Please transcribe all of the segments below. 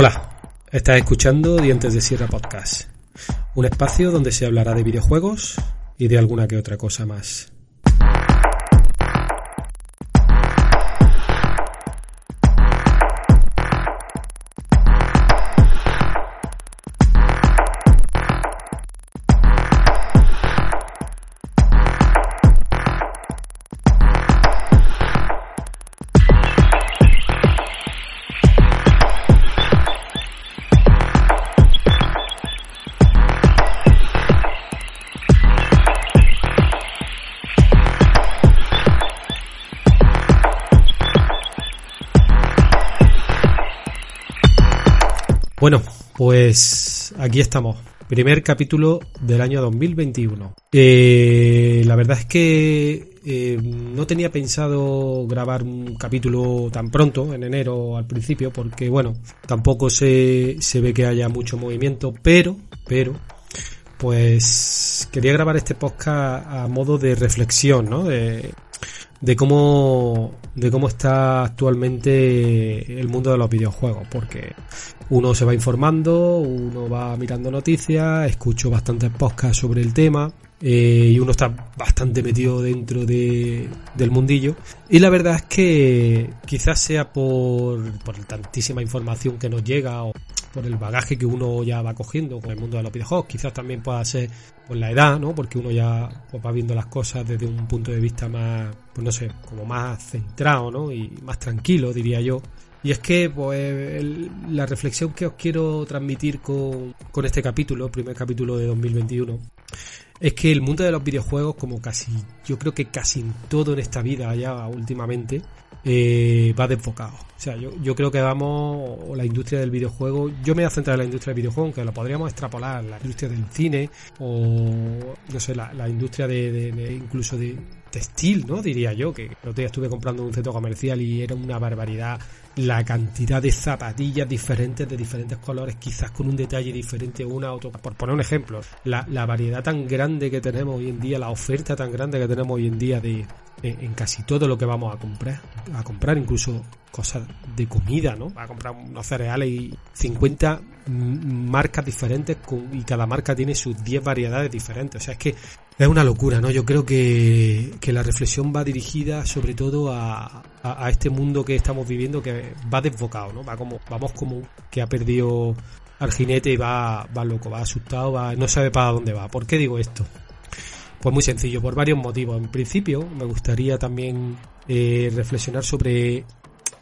Hola, estás escuchando Dientes de Sierra Podcast, un espacio donde se hablará de videojuegos y de alguna que otra cosa más. Aquí estamos. Primer capítulo del año 2021. Eh, la verdad es que eh, no tenía pensado grabar un capítulo tan pronto, en enero al principio, porque bueno, tampoco se, se ve que haya mucho movimiento, pero, pero, pues quería grabar este podcast a modo de reflexión, ¿no? De, de cómo de cómo está actualmente el mundo de los videojuegos porque uno se va informando uno va mirando noticias escucho bastantes podcasts sobre el tema eh, y uno está bastante metido dentro de, del mundillo. Y la verdad es que quizás sea por, por tantísima información que nos llega por el bagaje que uno ya va cogiendo con el mundo de los videojuegos. Quizás también pueda ser por la edad, ¿no? Porque uno ya pues, va viendo las cosas desde un punto de vista más, pues no sé, como más centrado, ¿no? Y más tranquilo, diría yo. Y es que, pues, la reflexión que os quiero transmitir con, con este capítulo, primer capítulo de 2021, es que el mundo de los videojuegos, como casi, yo creo que casi todo en esta vida ya últimamente, eh, va desfocado. O sea, yo, yo creo que vamos, la industria del videojuego, yo me voy a centrar en la industria del videojuego, aunque lo podríamos extrapolar, la industria del cine, o no sé, la, la industria de, incluso de textil, ¿no? Diría yo, que el otro día estuve comprando en un centro comercial y era una barbaridad la cantidad de zapatillas diferentes de diferentes colores, quizás con un detalle diferente una a otra. Por poner un ejemplo, la, la, variedad tan grande que tenemos hoy en día, la oferta tan grande que tenemos hoy en día de en, casi todo lo que vamos a comprar, a comprar incluso cosas de comida, ¿no? Va a comprar unos cereales y 50 marcas diferentes y cada marca tiene sus 10 variedades diferentes. O sea, es que es una locura, ¿no? Yo creo que, que la reflexión va dirigida sobre todo a, a, este mundo que estamos viviendo que va desbocado, ¿no? Va como, vamos como que ha perdido al jinete y va, va loco, va asustado, va, no sabe para dónde va. ¿Por qué digo esto? Pues muy sencillo, por varios motivos. En principio, me gustaría también eh, reflexionar sobre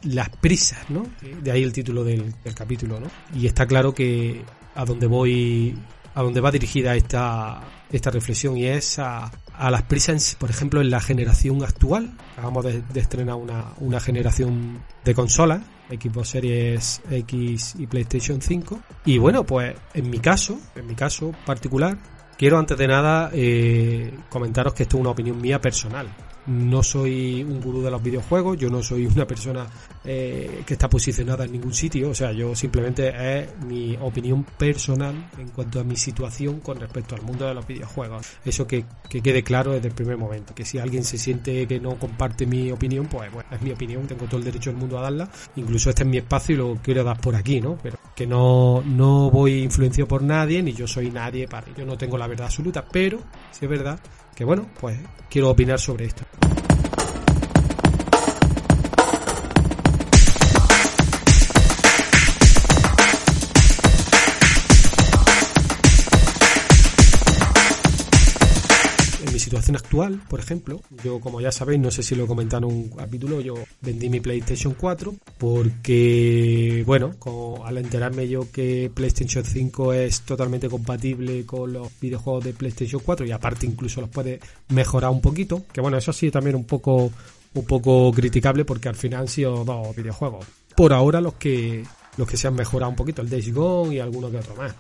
las prisas, ¿no? De ahí el título del, del, capítulo, ¿no? Y está claro que a donde voy, a donde va dirigida esta, esta reflexión y es a, a las prisas, por ejemplo, en la generación actual. Acabamos de, estrenar una, una generación de consolas, Xbox Series X y PlayStation 5. Y bueno, pues en mi caso, en mi caso particular, quiero antes de nada eh, comentaros que esto es una opinión mía personal. No soy un gurú de los videojuegos, yo no soy una persona eh, que está posicionada en ningún sitio, o sea, yo simplemente es mi opinión personal en cuanto a mi situación con respecto al mundo de los videojuegos. Eso que, que quede claro desde el primer momento, que si alguien se siente que no comparte mi opinión, pues bueno, es mi opinión, tengo todo el derecho del mundo a darla, incluso este es mi espacio y lo quiero dar por aquí, ¿no? Pero que no, no voy influenciado por nadie, ni yo soy nadie para, yo no tengo la verdad absoluta, pero si es verdad que bueno, pues quiero opinar sobre esto. Actual, por ejemplo, yo como ya sabéis, no sé si lo he comentado en un capítulo, yo vendí mi PlayStation 4 porque, bueno, al enterarme yo que PlayStation 5 es totalmente compatible con los videojuegos de PlayStation 4 y aparte incluso los puede mejorar un poquito, que bueno, eso sí también un poco un poco criticable porque al final han sido dos videojuegos. Por ahora los que los que se han mejorado un poquito, el Days Gone y alguno que otro más.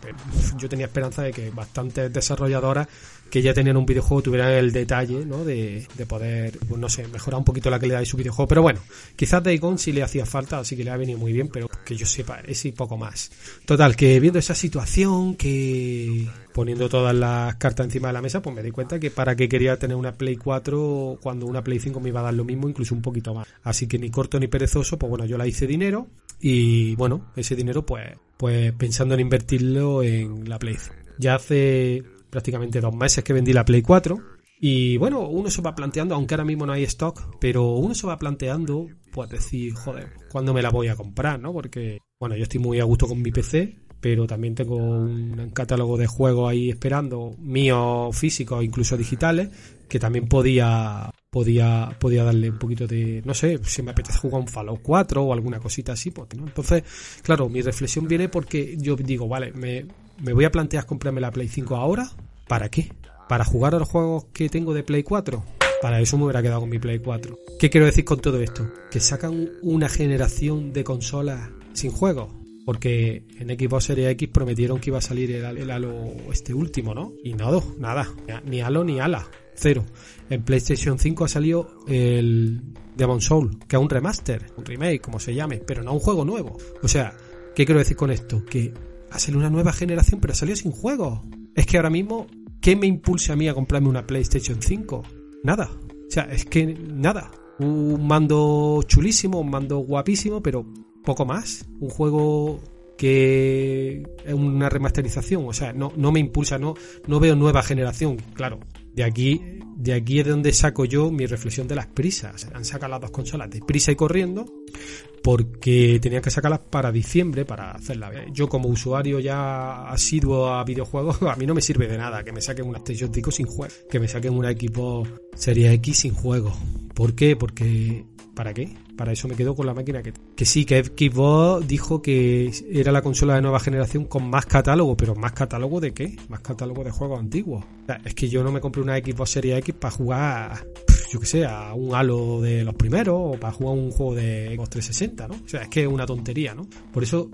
Yo tenía esperanza de que bastantes desarrolladoras que ya tenían un videojuego tuvieran el detalle, ¿no? De, de poder, pues no sé, mejorar un poquito la calidad de su videojuego. Pero bueno, quizás Days Gone sí le hacía falta, así que le ha venido muy bien, pero que yo sepa, ese y poco más. Total, que viendo esa situación, que poniendo todas las cartas encima de la mesa, pues me di cuenta que para qué quería tener una Play 4 cuando una Play 5 me iba a dar lo mismo, incluso un poquito más. Así que ni corto ni perezoso, pues bueno, yo la hice dinero y bueno, ese dinero pues, pues pensando en invertirlo en la Play. Ya hace prácticamente dos meses que vendí la Play 4 y bueno, uno se va planteando, aunque ahora mismo no hay stock, pero uno se va planteando, pues decir, joder, ¿cuándo me la voy a comprar, no? Porque, bueno, yo estoy muy a gusto con mi PC, pero también tengo un catálogo de juegos ahí esperando, míos físicos, incluso digitales, que también podía podía, podía darle un poquito de, no sé, si me apetece jugar un Fallout 4 o alguna cosita así, pues, ¿no? Entonces, claro, mi reflexión viene porque yo digo, vale, me, me voy a plantear comprarme la Play 5 ahora, ¿para qué? ¿Para jugar a los juegos que tengo de Play 4? Para eso me hubiera quedado con mi Play 4. ¿Qué quiero decir con todo esto? Que sacan una generación de consolas sin juegos. Porque en Xbox Series X prometieron que iba a salir el, Halo este último, ¿no? Y nada, nada. Ni Halo ni Ala cero. En PlayStation 5 ha salido el Demon Soul, que es un remaster, un remake, como se llame, pero no un juego nuevo. O sea, ¿qué quiero decir con esto? Que ha salido una nueva generación, pero ha salido sin juego. Es que ahora mismo, ¿qué me impulsa a mí a comprarme una PlayStation 5? Nada. O sea, es que nada. Un mando chulísimo, un mando guapísimo, pero poco más. Un juego que es una remasterización, o sea, no, no me impulsa, no, no veo nueva generación. Claro, de aquí, de aquí es donde saco yo mi reflexión de las prisas. Han sacado las dos consolas de prisa y corriendo porque tenían que sacarlas para diciembre para hacerla. Yo como usuario ya asiduo a videojuegos, a mí no me sirve de nada que me saquen una PlayStation 5 sin juego, que me saquen una equipo Serie X sin juego. ¿Por qué? Porque ¿para qué? Para eso me quedo con la máquina que... Que sí, que Xbox dijo que era la consola de nueva generación con más catálogo, pero ¿más catálogo de qué? Más catálogo de juegos antiguos. es que yo no me compré una Xbox Series X para jugar, yo que sé, a un Halo de los primeros o para jugar un juego de Xbox 360, ¿no? O sea, es que es una tontería, ¿no? Por eso,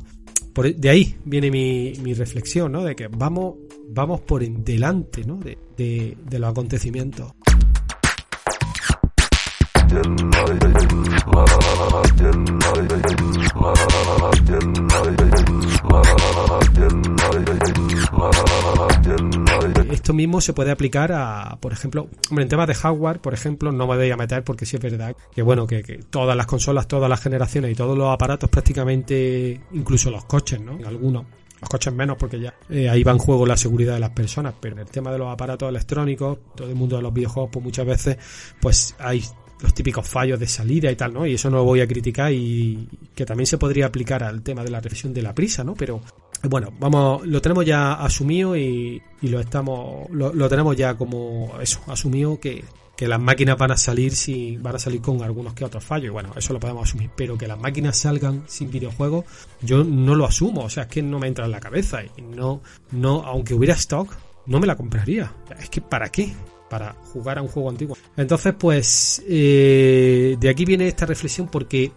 por, e, de ahí viene mi, mi reflexión, ¿no? De que vamos, vamos por delante, ¿no? De, de, de los acontecimientos. Esto mismo se puede aplicar a, por ejemplo, en temas de hardware, por ejemplo, no me voy a meter porque sí es verdad que, bueno, que, todas las consolas, todas las generaciones y todos los aparatos prácticamente, incluso los coches, ¿no? Algunos los coches menos porque ya eh, ahí va en juego la seguridad de las personas, pero en el tema de los aparatos electrónicos, todo el mundo de los videojuegos, pues muchas veces pues hay los típicos fallos de salida y tal, ¿no? Y eso no lo voy a criticar y que también se podría aplicar al tema de la reflexión de la prisa, ¿no? Pero bueno, vamos, lo tenemos ya asumido y, lo estamos, lo, tenemos ya como eso, asumido que, que las máquinas van a salir si van a salir con algunos que otros fallos. Y bueno eso lo podemos asumir. Pero que las máquinas salgan sin videojuegos yo no lo asumo. O sea es que no me entra en la cabeza y no no aunque hubiera stock no me la compraría. Es que para qué para jugar a un juego antiguo. Entonces, pues, eh, de aquí viene esta reflexión porque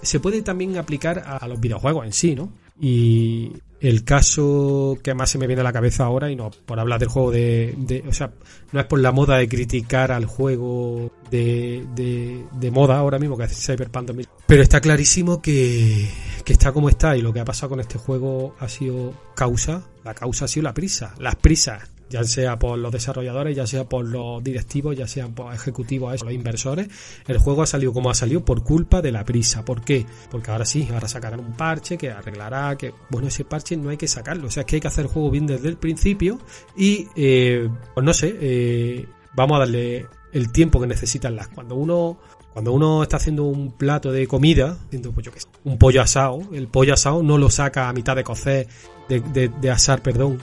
se puede también aplicar a, los videojuegos en sí, ¿no? Y el caso que más se me viene a la cabeza ahora, y no por hablar del juego de, de o sea, no es por la moda de criticar al juego de, moda ahora mismo, que es Cyberpunk 2000, pero está clarísimo que está como está y lo que ha pasado con este juego ha sido causa, la causa ha sido la prisa, las prisas ya sea por los desarrolladores, ya sea por los directivos, ya sean por ejecutivos, los inversores, el juego ha salido como ha salido por culpa de la prisa. ¿Por qué? Porque ahora sí, ahora sacarán un parche que arreglará, que bueno, ese parche no hay que sacarlo, o sea, es que hay que hacer el juego bien desde el principio y, eh, pues no sé, eh, vamos a darle el tiempo que necesitan las. Cuando uno cuando uno está haciendo un plato de comida, pues un pollo asado, el pollo asado no lo saca a mitad de cocer, de, de, de asar, perdón,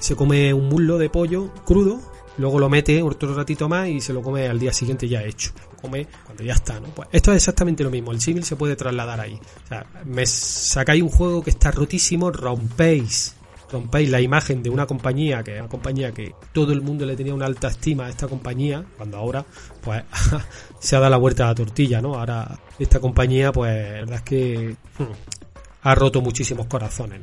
se come un muslo de pollo crudo, luego lo mete otro ratito más y se lo come al día siguiente ya hecho. Come cuando ya está, ¿no? Pues esto es exactamente lo mismo, el símil se puede trasladar ahí. O sea, me sacáis un juego que está rotísimo, rompéis rompéis la imagen de una compañía que es una compañía que todo el mundo le tenía una alta estima a esta compañía cuando ahora pues se ha dado la vuelta a la tortilla no ahora esta compañía pues la verdad es que hmm, ha roto muchísimos corazones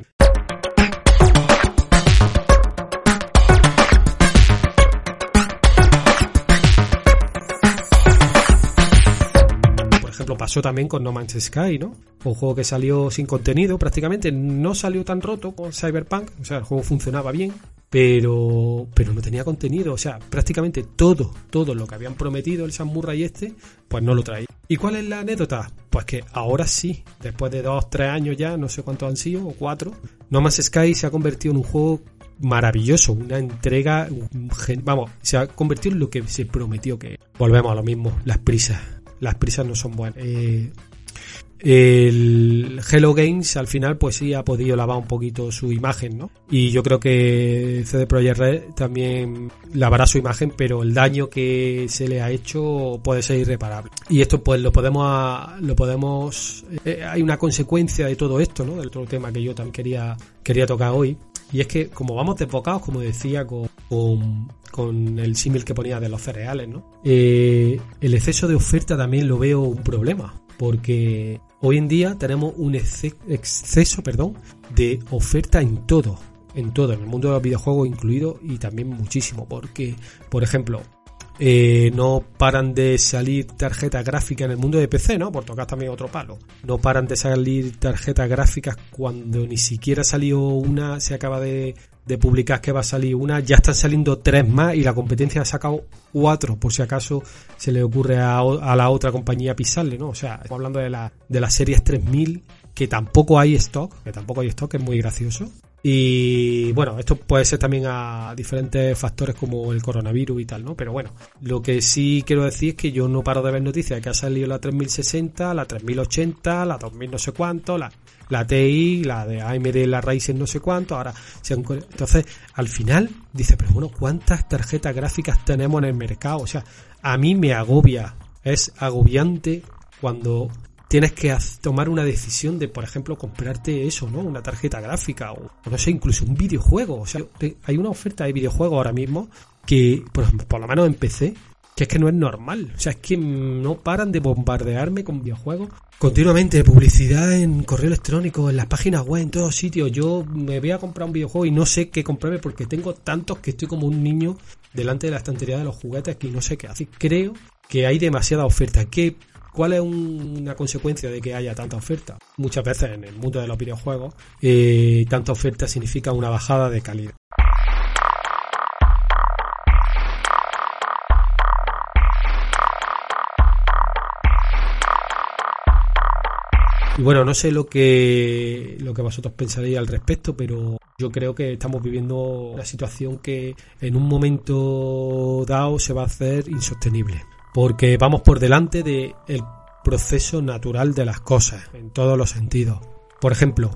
lo pasó también con No Man's Sky, ¿no? Un juego que salió sin contenido prácticamente, no salió tan roto con Cyberpunk, o sea, el juego funcionaba bien, pero pero no tenía contenido, o sea, prácticamente todo, todo lo que habían prometido el Sam Murray este, pues no lo traía. ¿Y cuál es la anécdota? Pues que ahora sí, después de dos, tres años ya, no sé cuántos han sido, o cuatro, No Man's Sky se ha convertido en un juego maravilloso, una entrega, vamos, se ha convertido en lo que se prometió que volvemos a lo mismo, las prisas las prisas no son buenas. Eh, el Hello Games al final pues sí ha podido lavar un poquito su imagen, ¿no? Y yo creo que CD Projekt Red también lavará su imagen, pero el daño que se le ha hecho puede ser irreparable. Y esto pues lo podemos lo podemos eh, hay una consecuencia de todo esto, ¿no? Del otro tema que yo también quería quería tocar hoy y es que como vamos desbocados, como decía con, con, el símil que ponía de los cereales, ¿no? Eh, el exceso de oferta también lo veo un problema, porque hoy en día tenemos un exceso perdón, de oferta en todo, en todo, en el mundo de los videojuegos incluido y también muchísimo, porque, por ejemplo, eh, no paran de salir tarjetas gráficas en el mundo de PC, ¿no? Por tocar también otro palo. No paran de salir tarjetas gráficas cuando ni siquiera salió una, se acaba de, publicar que va a salir una, ya están saliendo tres más y la competencia ha sacado cuatro, por si acaso se le ocurre a, la otra compañía pisarle, ¿no? O sea, estamos hablando de la, de las series 3000 que tampoco hay stock, que tampoco hay stock, es muy gracioso. Y bueno, esto puede ser también a diferentes factores como el coronavirus y tal, ¿no? Pero bueno, lo que sí quiero decir es que yo no paro de ver noticias que ha salido la 3060, la 3080, la 2000 no sé cuánto, la, la TI, la de AMD, la Ryzen no sé cuánto, ahora se entonces al final dice, pero bueno, ¿cuántas tarjetas gráficas tenemos en el mercado? O sea, a mí me agobia, es agobiante cuando tienes que tomar una decisión de, por ejemplo, comprarte eso, ¿no? Una tarjeta gráfica o, no sé, incluso un videojuego. O sea, hay una oferta de videojuegos ahora mismo que, por, por lo menos en PC, que es que no es normal. O sea, es que no paran de bombardearme con videojuegos continuamente. Publicidad en correo electrónico, en las páginas web, en todos sitios. Yo me voy a comprar un videojuego y no sé qué comprarme porque tengo tantos que estoy como un niño delante de la estantería de los juguetes que no sé qué hacer. Creo que hay demasiada oferta. Que ¿Cuál es una consecuencia de que haya tanta oferta? Muchas veces en el mundo de los videojuegos, eh, tanta oferta significa una bajada de calidad. Y bueno, no sé lo que, lo que vosotros pensaréis al respecto, pero yo creo que estamos viviendo una situación que en un momento dado se va a hacer insostenible porque vamos por delante del proceso natural de las cosas, en todos los sentidos. Por ejemplo,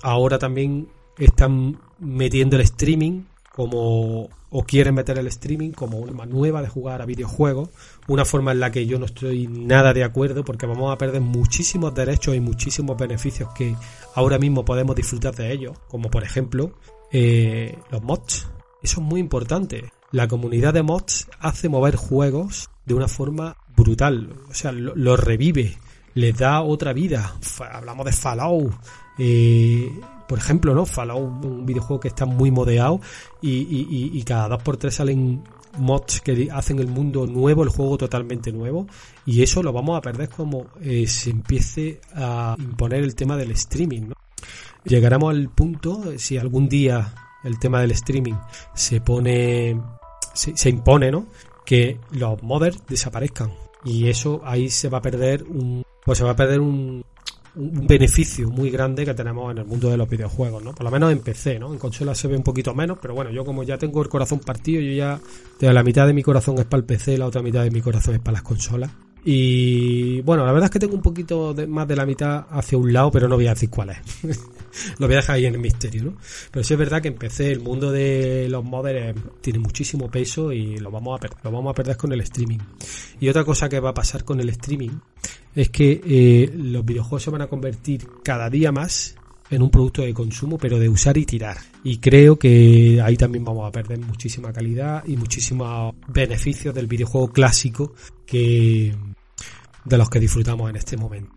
ahora también están metiendo el streaming como o quieren meter el streaming como una nueva de jugar a videojuegos, una forma en la que yo no estoy nada de acuerdo porque vamos a perder muchísimos derechos y muchísimos beneficios que ahora mismo podemos disfrutar de ellos, como por ejemplo eh, los mods. Eso es muy importante. La comunidad de mods hace mover juegos de una forma brutal. O sea, lo, revive, les da otra vida. Hablamos de Fallout. Eh, por ejemplo, ¿no? Fallout, un videojuego que está muy modeado y, cada dos por tres salen mods que hacen el mundo nuevo, el juego totalmente nuevo y eso lo vamos a perder como eh, se empiece a imponer el tema del streaming, ¿no? Llegaremos al punto, si algún día el tema del streaming se pone, se, impone, ¿no? Que los modders desaparezcan. Y eso ahí se va a perder un, pues se va a perder un, un beneficio muy grande que tenemos en el mundo de los videojuegos, ¿no? Por lo menos en PC, ¿no? En consola se ve un poquito menos, pero bueno, yo como ya tengo el corazón partido, yo ya de la mitad de mi corazón es para el PC, la otra mitad de mi corazón es para las consolas. Y bueno, la verdad es que tengo un poquito más de la mitad hacia un lado, pero no voy a decir cuál es. lo voy a dejar ahí en el misterio, ¿no? Pero sí es verdad que empecé el mundo de los modders tiene muchísimo peso y lo vamos a perder, lo vamos a perder con el streaming. Y otra cosa que va a pasar con el streaming es que eh, los videojuegos se van a convertir cada día más en un producto de consumo, pero de usar y tirar. Y creo que ahí también vamos a perder muchísima calidad y muchísimos beneficios del videojuego clásico que de los que disfrutamos en este momento.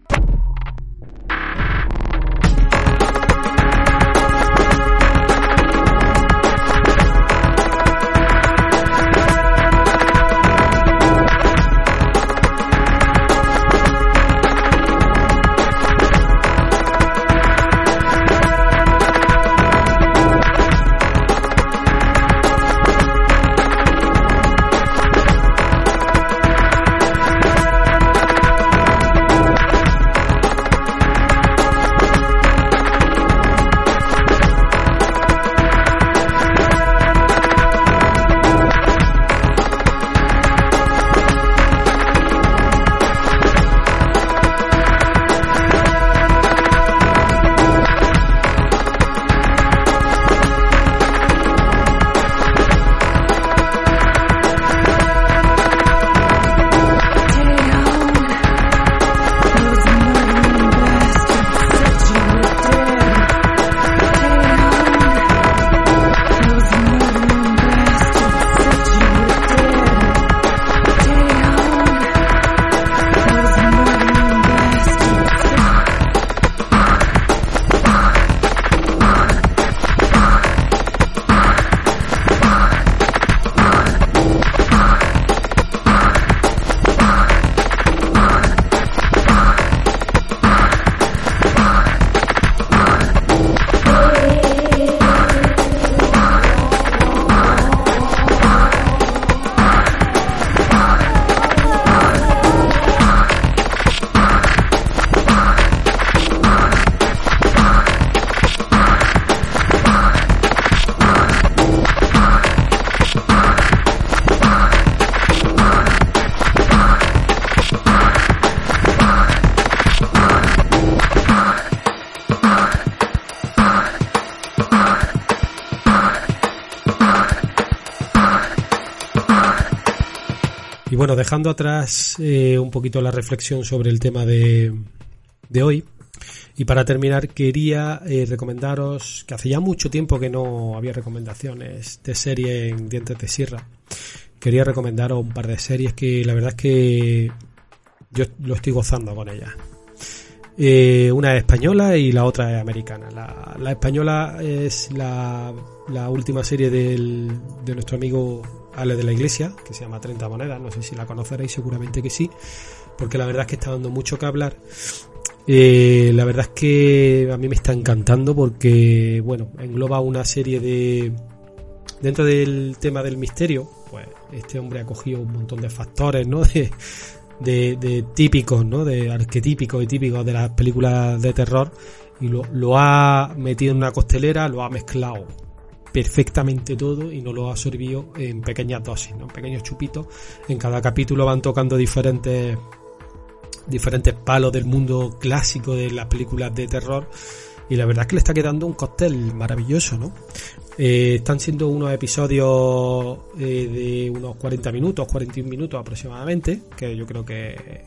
Bueno, dejando atrás eh, un poquito la reflexión sobre el tema de, de hoy, y para terminar, quería eh, recomendaros que hace ya mucho tiempo que no había recomendaciones de serie en Dientes de Sierra. Quería recomendaros un par de series que la verdad es que yo lo estoy gozando con ellas. Eh, una es española y la otra es americana. La, la española es la, última serie de nuestro amigo Ale de la Iglesia, que se llama 30 monedas, no sé si la conoceréis, seguramente que sí, porque la verdad es que está dando mucho que hablar. Eh, la verdad es que a mí me está encantando porque, bueno, engloba una serie de... Dentro del tema del misterio, pues este hombre ha cogido un montón de factores, ¿no? De, de, típicos, ¿no? De arquetípicos y típicos de las películas de terror y lo, lo ha metido en una costelera, lo ha mezclado perfectamente todo y no lo ha absorbido en pequeñas dosis, ¿no? en pequeños chupitos. En cada capítulo van tocando diferentes diferentes palos del mundo clásico de las películas de terror y la verdad es que le está quedando un cóctel maravilloso, ¿no? Eh, están siendo unos episodios eh, de unos 40 minutos, 41 minutos aproximadamente, que yo creo que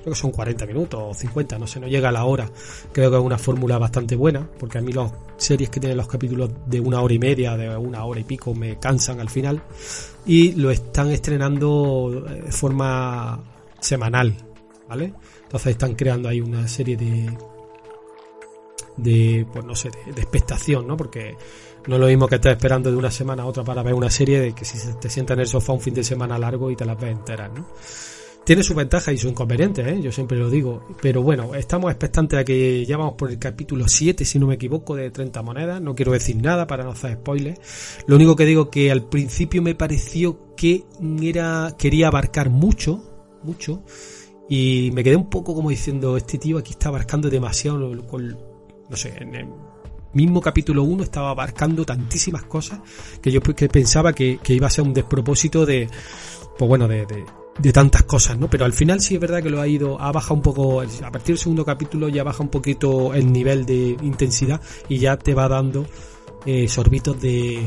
creo que son 40 minutos o 50, no sé, no llega a la hora. Creo que es una fórmula bastante buena, porque a mí las series que tienen los capítulos de una hora y media, de una hora y pico, me cansan al final. Y lo están estrenando de forma semanal, ¿vale? Entonces están creando ahí una serie de de pues no sé, de, expectación, ¿no? Porque no es lo mismo que estés esperando de una semana a otra para ver una serie de que si te sientas en el sofá un fin de semana largo y te las ves enteras, ¿no? Tiene su ventaja y su inconveniente, ¿eh? yo siempre lo digo. Pero bueno, estamos expectantes a que ya vamos por el capítulo 7, si no me equivoco, de 30 monedas. No quiero decir nada para no hacer spoilers. Lo único que digo que al principio me pareció que era quería abarcar mucho, mucho. Y me quedé un poco como diciendo, este tío aquí está abarcando demasiado, no sé, en el mismo capítulo 1 estaba abarcando tantísimas cosas que yo que pensaba que, iba a ser un despropósito de, pues bueno, de de tantas cosas, ¿no? Pero al final sí es verdad que lo ha ido, ha bajado un poco, a partir del segundo capítulo ya baja un poquito el nivel de intensidad y ya te va dando eh, sorbitos de,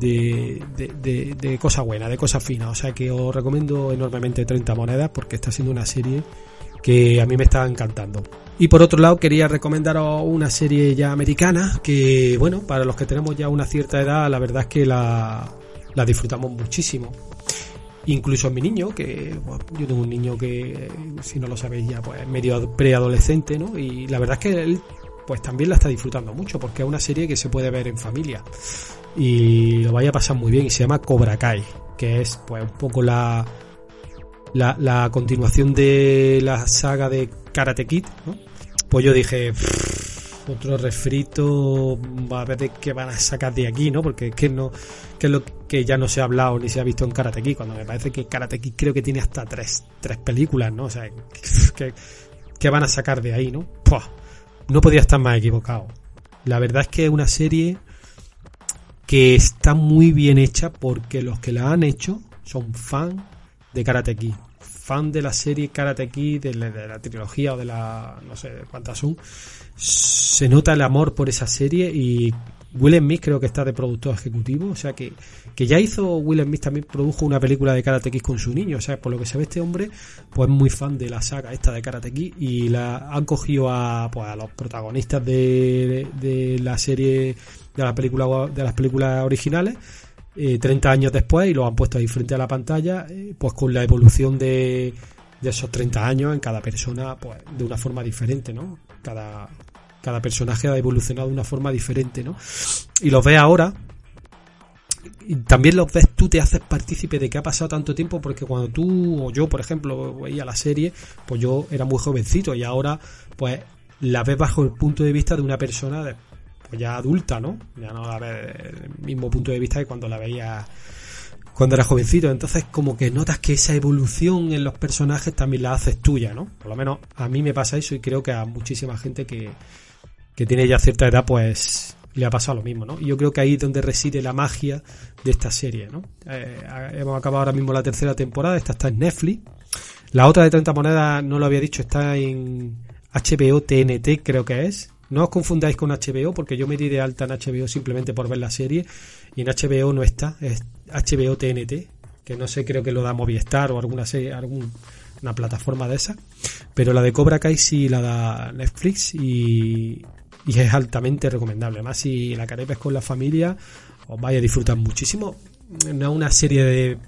de, de, de, cosas buenas, de cosas finas. O sea que os recomiendo enormemente 30 monedas porque está siendo una serie que a mí me está encantando. Y por otro lado quería recomendaros una serie ya americana que, bueno, para los que tenemos ya una cierta edad, la verdad es que la, la disfrutamos muchísimo incluso en mi niño, que yo tengo un niño que, si no lo sabéis ya, pues medio preadolescente, ¿no? Y la verdad es que él, pues también la está disfrutando mucho, porque es una serie que se puede ver en familia. Y lo vaya a pasar muy bien, y se llama Cobra Kai, que es, pues, un poco la, la, la continuación de la saga de Karate Kid, ¿no? Pues yo dije, otro refrito, a ver de qué van a sacar de aquí, ¿no? Porque es que no, que es lo que ya no se ha hablado ni se ha visto en Karate Kid, cuando me parece que Karate Kid creo que tiene hasta tres, tres películas, ¿no? O sea, ¿qué, van a sacar de ahí, no? no podía estar más equivocado. La verdad es que es una serie que está muy bien hecha porque los que la han hecho son fan de Karate Kid fan de la serie Karate Kid, de la, trilogía o de la, no sé cuántas son, se nota el amor por esa serie y Will Smith creo que está de productor ejecutivo, o sea que, que ya hizo Will Smith también produjo una película de Karate Kid con su niño, o sea, por lo que se ve este hombre, pues es muy fan de la saga esta de Karate Kid y la han cogido a, pues, a los protagonistas de, de, la serie de la película de las películas originales 30 eh, años después y lo han puesto ahí frente a la pantalla, eh, pues con la evolución de, de esos 30 años en cada persona, pues de una forma diferente, ¿no? Cada, cada personaje ha evolucionado de una forma diferente, ¿no? Y los ves ahora, y también los ves, tú te haces partícipe de que ha pasado tanto tiempo, porque cuando tú o yo, por ejemplo, veía la serie, pues yo era muy jovencito y ahora, pues la ves bajo el punto de vista de una persona pues ya adulta, ¿no? Ya no la ves el mismo punto de vista que cuando la veía cuando era jovencito. Entonces, como que notas que esa evolución en los personajes también la haces tuya, ¿no? Por lo menos a mí me pasa eso y creo que a muchísima gente que, que tiene ya cierta edad, pues le ha pasado lo mismo, ¿no? Y yo creo que ahí es donde reside la magia de esta serie, ¿no? Eh, hemos acabado ahora mismo la tercera temporada, esta está en Netflix. La otra de 30 monedas, no lo había dicho, está en HBO TNT, creo que es. No os confundáis con HBO porque yo me di de alta en HBO simplemente por ver la serie y en HBO no está, es HBO TNT, que no sé, creo que lo da Movistar o alguna serie, alguna plataforma de esa, pero la de Cobra Kai sí la da Netflix y, es altamente recomendable. Además, si la queréis con la familia, os vais a disfrutar muchísimo. No es una serie de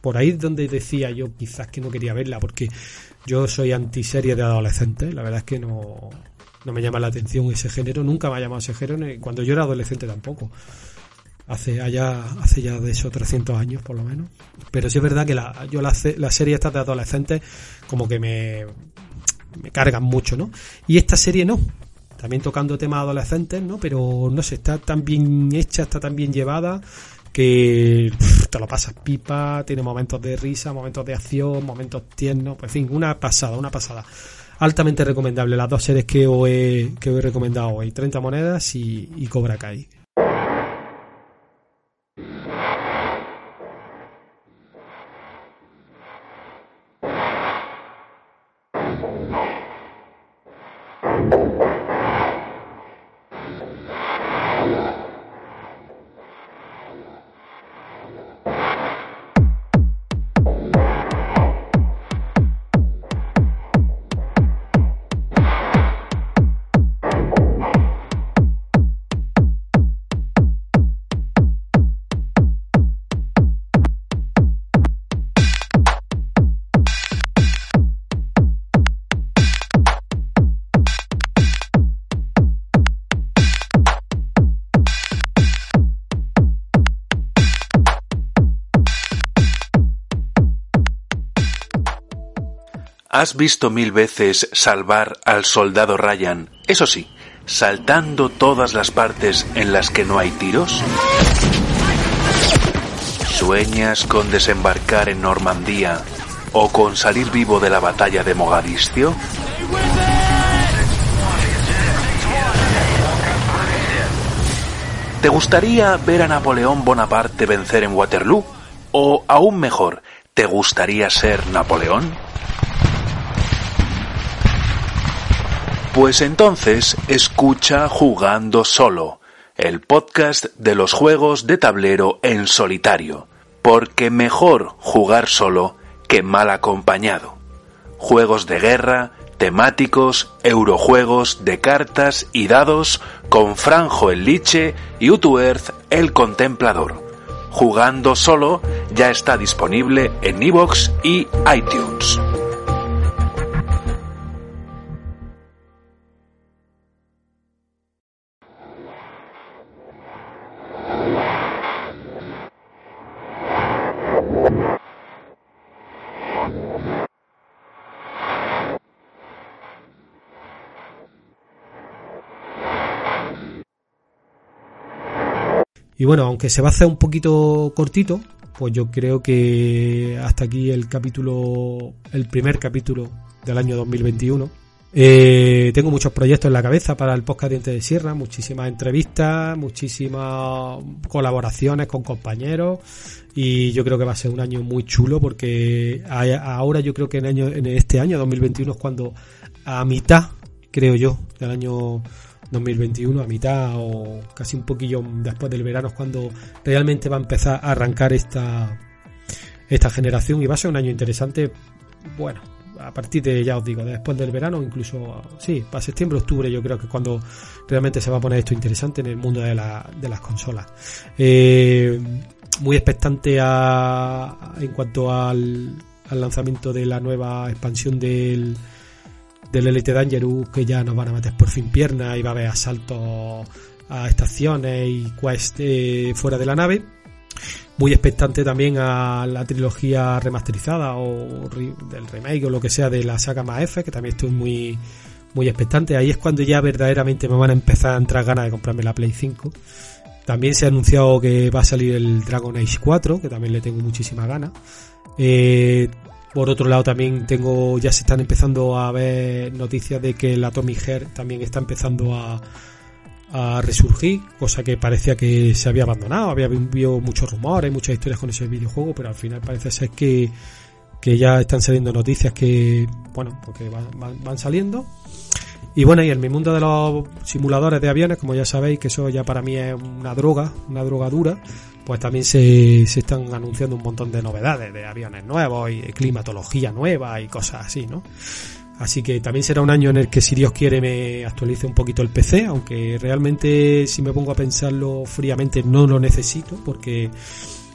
por ahí donde decía yo quizás que no quería verla porque yo soy antiserie de adolescentes, la verdad es que no, no me llama la atención ese género, nunca me ha llamado ese género, cuando yo era adolescente tampoco. Hace allá, hace ya de esos 300 años por lo menos. Pero sí es verdad que la, yo la, la serie estas de adolescentes como que me, me cargan mucho, ¿no? Y esta serie no. También tocando temas adolescentes, ¿no? Pero no sé, está tan bien hecha, está tan bien llevada que te lo pasas pipa, tiene momentos de risa, momentos de acción, momentos tiernos, pues en fin, una pasada, una pasada altamente recomendable las dos series que os he, que he recomendado hoy, 30 monedas y, y Cobra Kai. ¿Has visto mil veces salvar al soldado Ryan? Eso sí, saltando todas las partes en las que no hay tiros. ¿Sueñas con desembarcar en Normandía o con salir vivo de la batalla de Mogadiscio? ¿Te gustaría ver a Napoleón Bonaparte vencer en Waterloo? O aún mejor, ¿te gustaría ser Napoleón? Pues entonces escucha Jugando Solo, el podcast de los juegos de tablero en solitario, porque mejor jugar solo que mal acompañado. Juegos de guerra, temáticos, eurojuegos de cartas y dados con Franjo el Liche y Utuerth el Contemplador. Jugando solo ya está disponible en iVoox y iTunes. Y bueno, aunque se va a hacer un poquito cortito, pues yo creo que hasta aquí el capítulo, el primer capítulo del año 2021. Eh, tengo muchos proyectos en la cabeza para el podcast de Sierra, muchísimas entrevistas, muchísimas colaboraciones con compañeros y yo creo que va a ser un año muy chulo porque ahora yo creo que en, año, en este año 2021 es cuando a mitad, creo yo, del año 2021, a mitad o casi un poquillo después del verano, es cuando realmente va a empezar a arrancar esta, esta generación y va a ser un año interesante. Bueno, a partir de, ya os digo, después del verano, incluso, sí, para septiembre, octubre, yo creo que es cuando realmente se va a poner esto interesante en el mundo de, la, de las consolas. Eh, muy expectante a, en cuanto al, al lanzamiento de la nueva expansión del del Elite Dangerous que ya nos van a meter por fin piernas y va a haber asaltos a estaciones y quest eh, fuera de la nave. Muy expectante también a la trilogía remasterizada o del remake o lo que sea de la saga más F, que también estoy muy, muy expectante. Ahí es cuando ya verdaderamente me van a empezar a entrar ganas de comprarme la Play 5. También se ha anunciado que va a salir el Dragon Age 4, que también le tengo muchísimas ganas. Eh, por otro lado, también tengo, ya se están empezando a ver noticias de que la Tommy Heart también está empezando a, resurgir, cosa que parecía que se había abandonado. Había habido muchos rumores, muchas historias con ese videojuego, pero al final parece ser que, ya están saliendo noticias que, bueno, porque van, van saliendo. Y bueno, y en mi mundo de los simuladores de aviones, como ya sabéis, que eso ya para mí es una droga, una droga dura, pues también se, se están anunciando un montón de novedades, de aviones nuevos y climatología nueva y cosas así, ¿no? Así que también será un año en el que, si Dios quiere, me actualice un poquito el PC, aunque realmente, si me pongo a pensarlo fríamente, no lo necesito, porque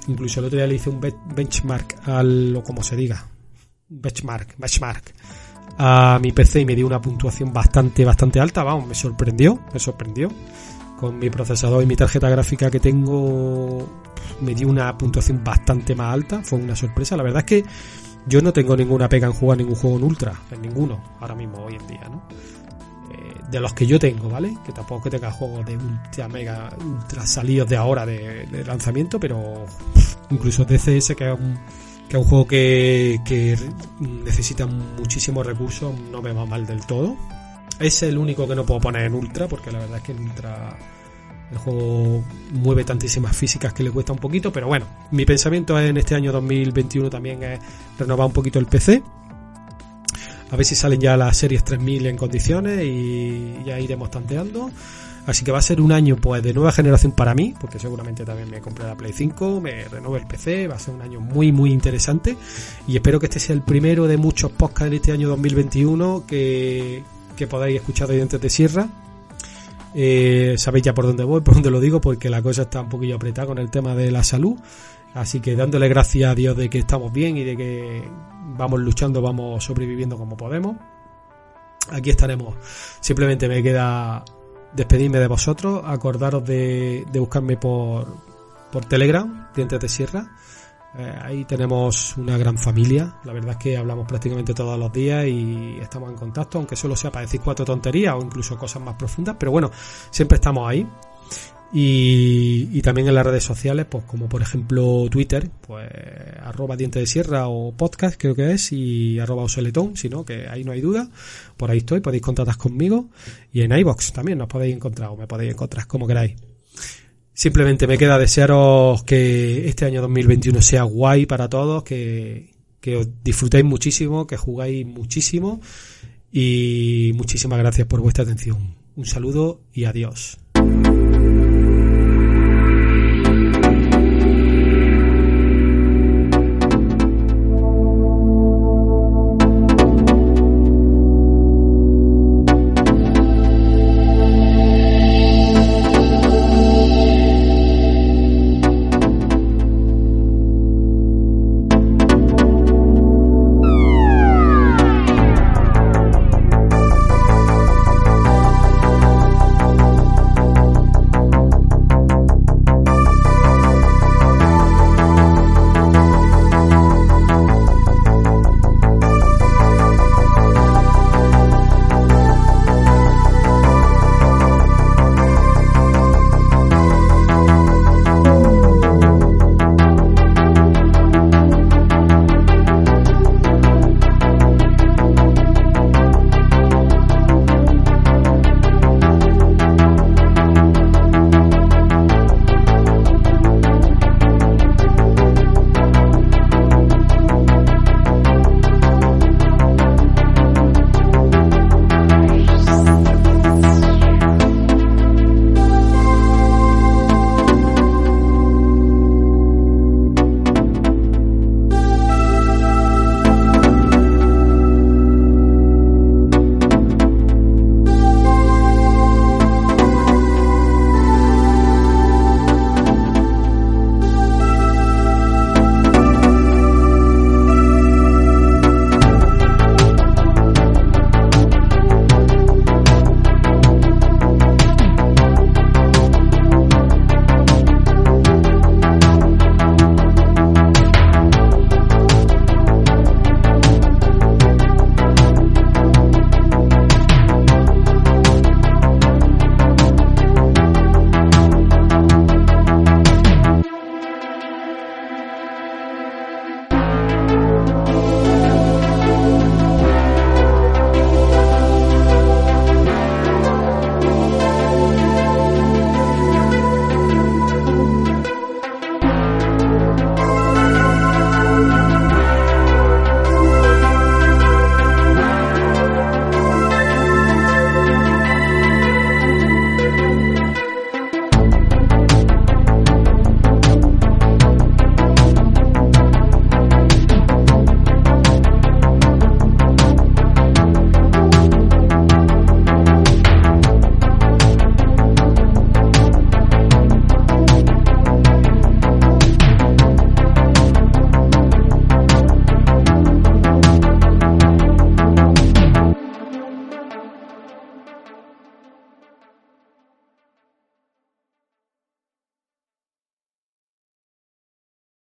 incluso el otro día le hice un benchmark al, o como se diga, benchmark, benchmark, a mi PC y me dio una puntuación bastante, bastante alta, vamos, me sorprendió, me sorprendió con mi procesador y mi tarjeta gráfica que tengo me dio una puntuación bastante más alta, fue una sorpresa. La verdad es que yo no tengo ninguna pega en jugar ningún juego en ultra, en ninguno, ahora mismo, hoy en día, ¿no? Eh, de los que yo tengo, ¿vale? Que tampoco que tenga juegos de ultra mega, ultra salidos de ahora de, lanzamiento, pero incluso DCS, que es un, que es un juego que, que necesita muchísimos recursos, no me va mal del todo. Es el único que no puedo poner en ultra, porque la verdad es que en ultra el juego mueve tantísimas físicas que le cuesta un poquito, pero bueno, mi pensamiento en este año 2021 también es renovar un poquito el PC. A ver si salen ya las series 3000 en condiciones y ya iremos tanteando. Así que va a ser un año pues de nueva generación para mí, porque seguramente también me compré la Play 5, me renueve el PC, va a ser un año muy muy interesante y espero que este sea el primero de muchos podcasts en este año 2021 que, que podáis escuchar de Dientes de Sierra eh, sabéis ya por dónde voy, por dónde lo digo, porque la cosa está un poquillo apretada con el tema de la salud. Así que dándole gracias a Dios de que estamos bien y de que vamos luchando, vamos sobreviviendo como podemos. Aquí estaremos. Simplemente me queda despedirme de vosotros, acordaros de, buscarme por, por Telegram, Dientes de Sierra. Eh, ahí tenemos una gran familia. La verdad es que hablamos prácticamente todos los días y estamos en contacto, aunque solo sea para decir cuatro tonterías o incluso cosas más profundas. Pero bueno, siempre estamos ahí. Y, también en las redes sociales, pues como por ejemplo Twitter, pues arroba diente de sierra o podcast creo que es, y arroba oseletón, si no, que ahí no hay duda. Por ahí estoy, podéis contactar conmigo. Y en iBox también nos podéis encontrar o me podéis encontrar como queráis. Simplemente me queda desearos que este año 2021 sea guay para todos, que, que os disfrutéis muchísimo, que jugáis muchísimo y muchísimas gracias por vuestra atención. Un saludo y adiós.